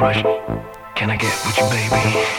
rush. Can I get with you, baby?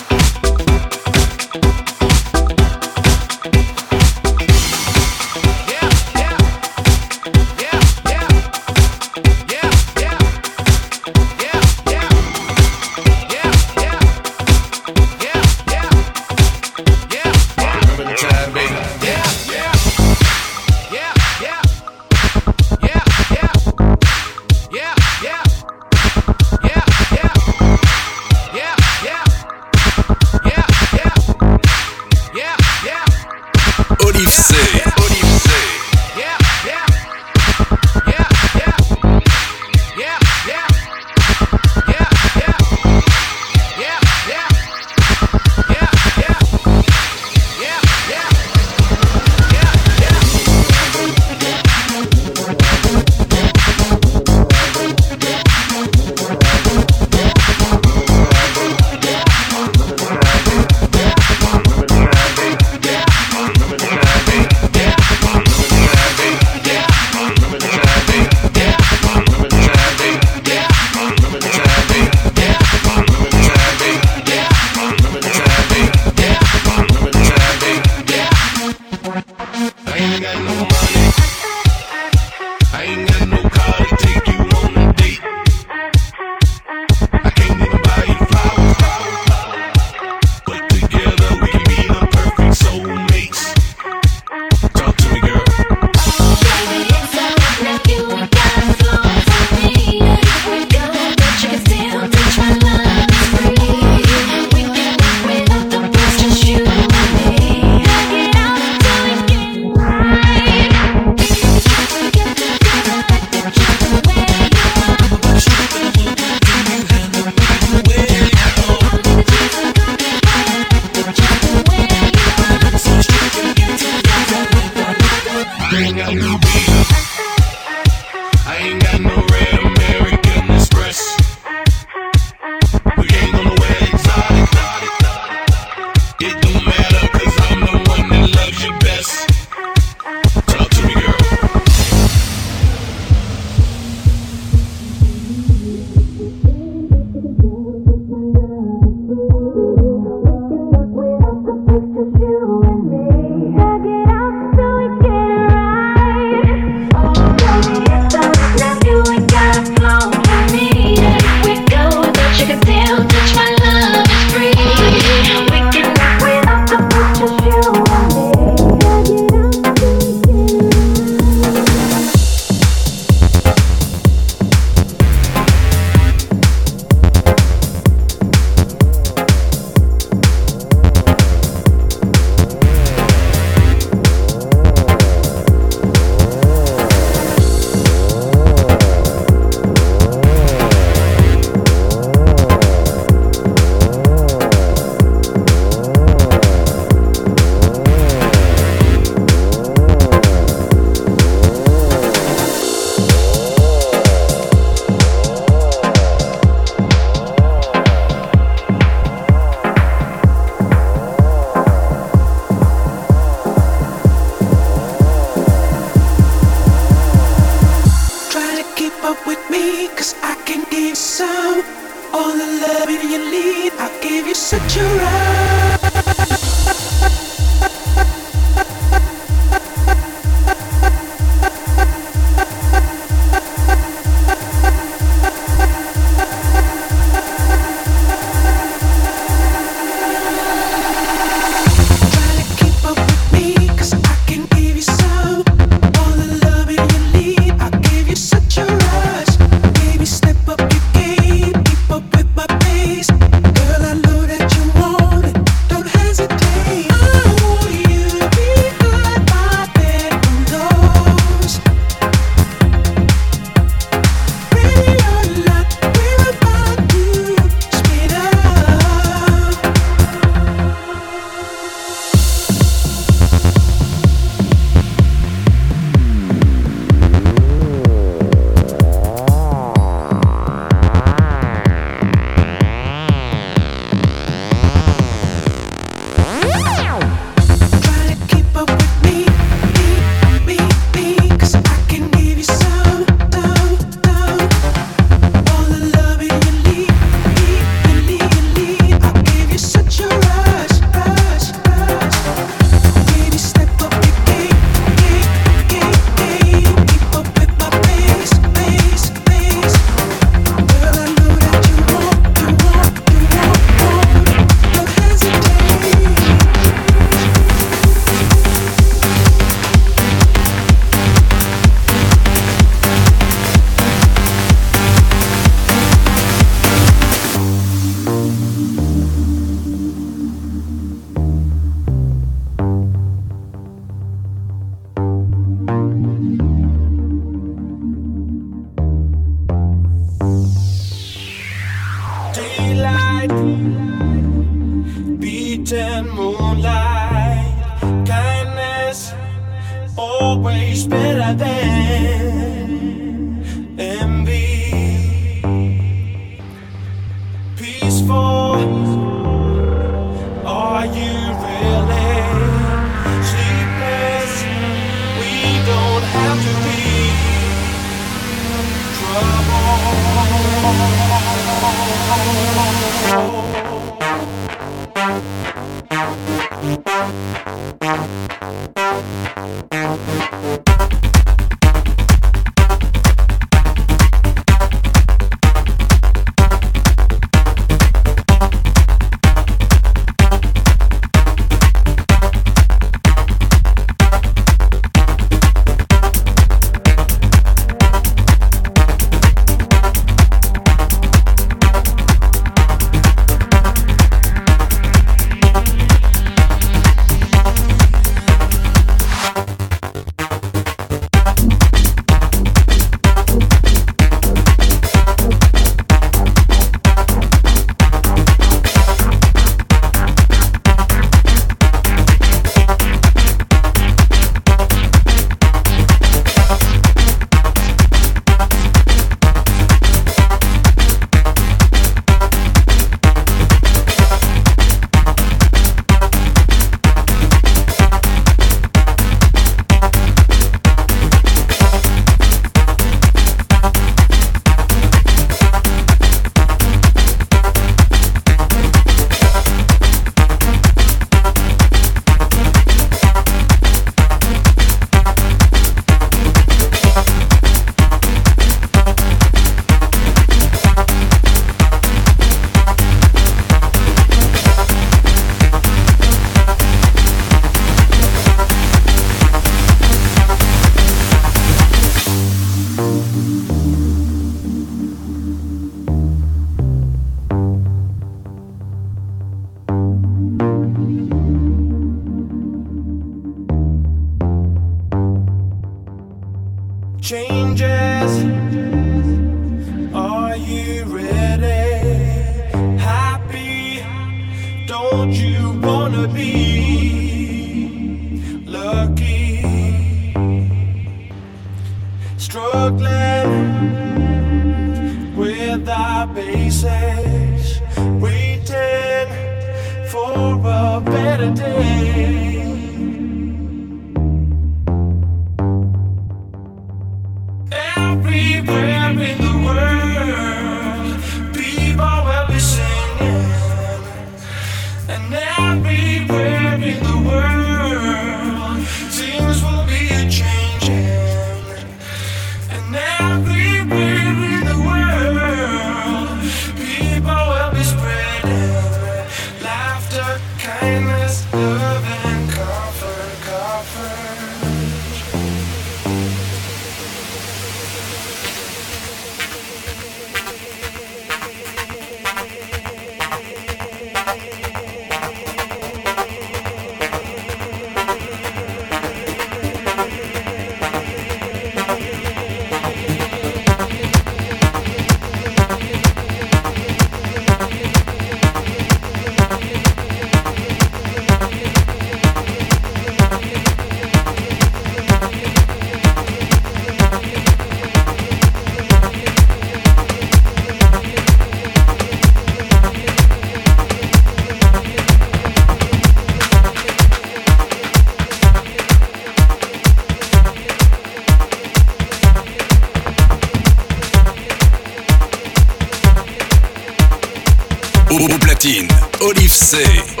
Orifsei.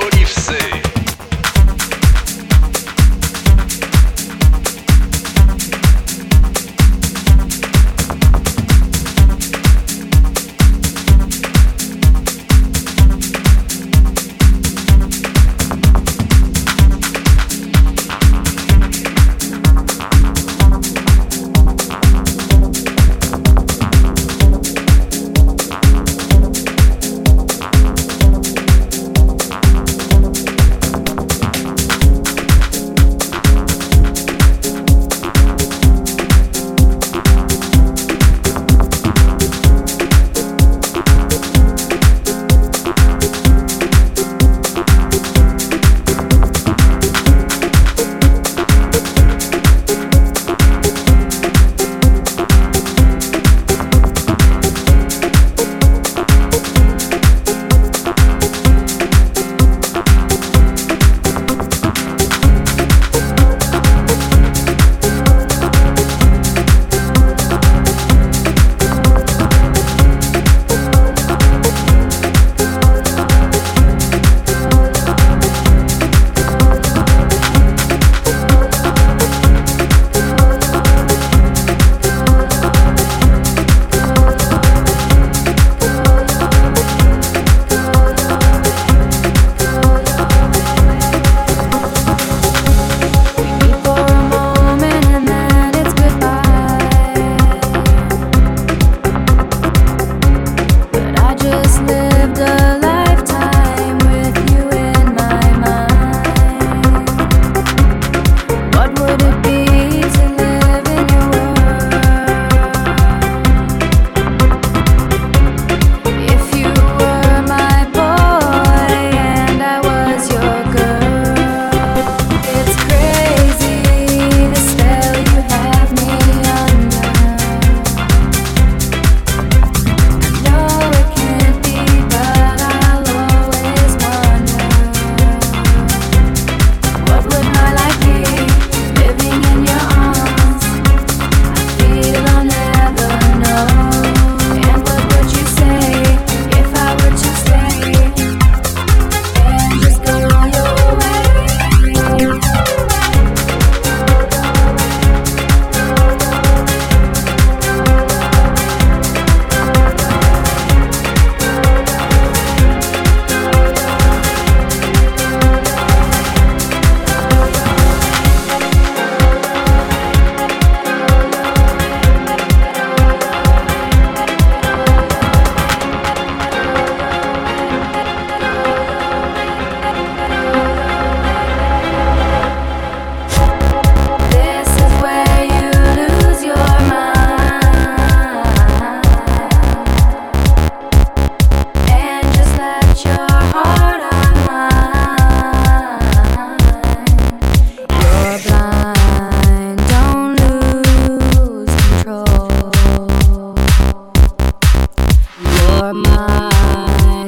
high.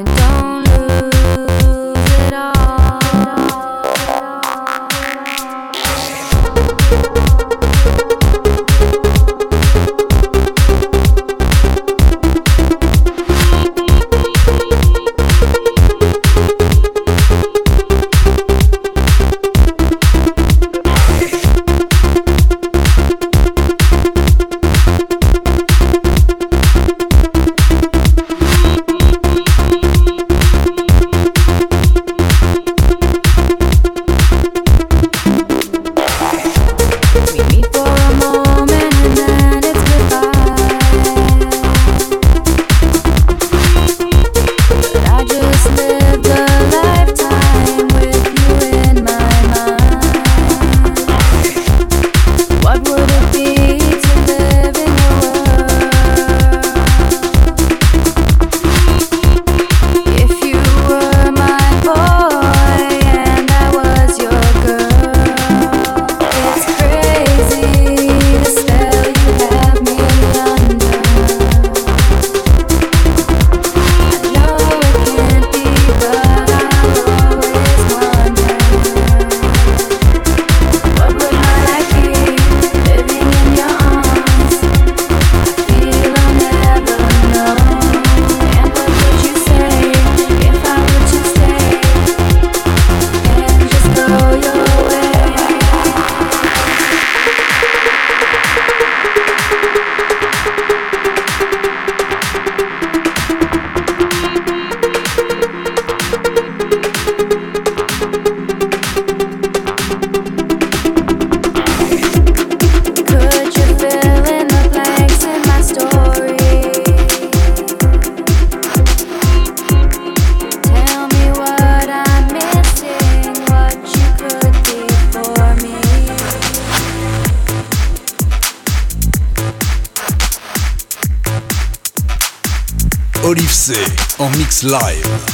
Live.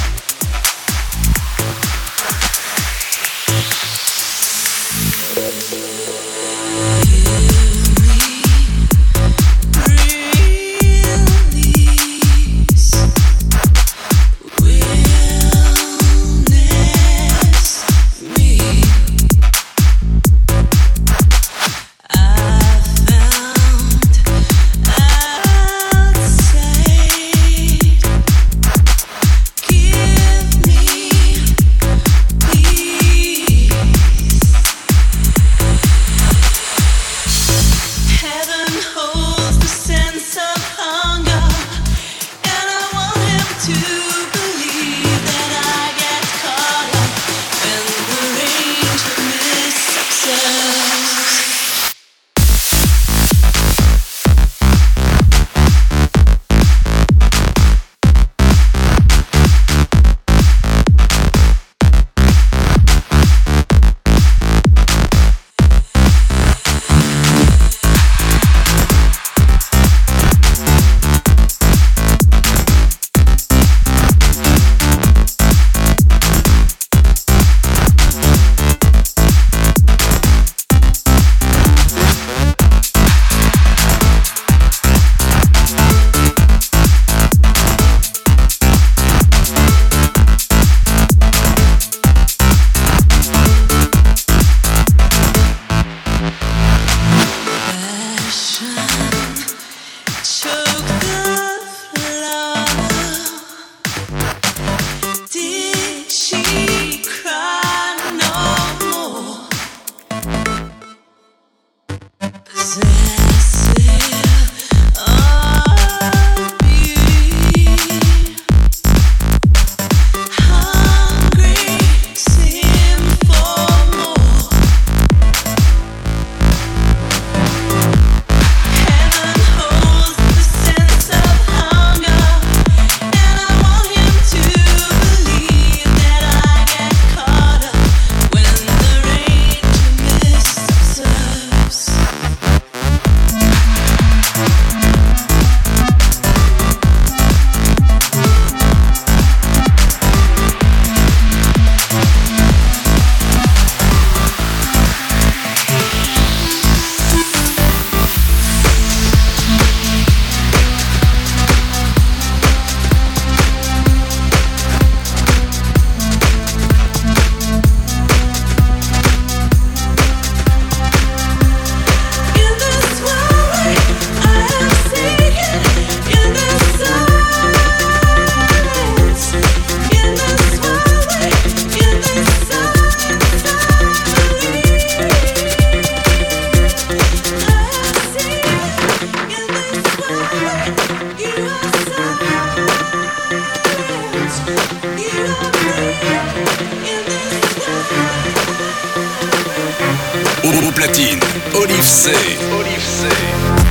Au platine, Olive C. Olive C.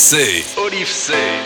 C. Olive C.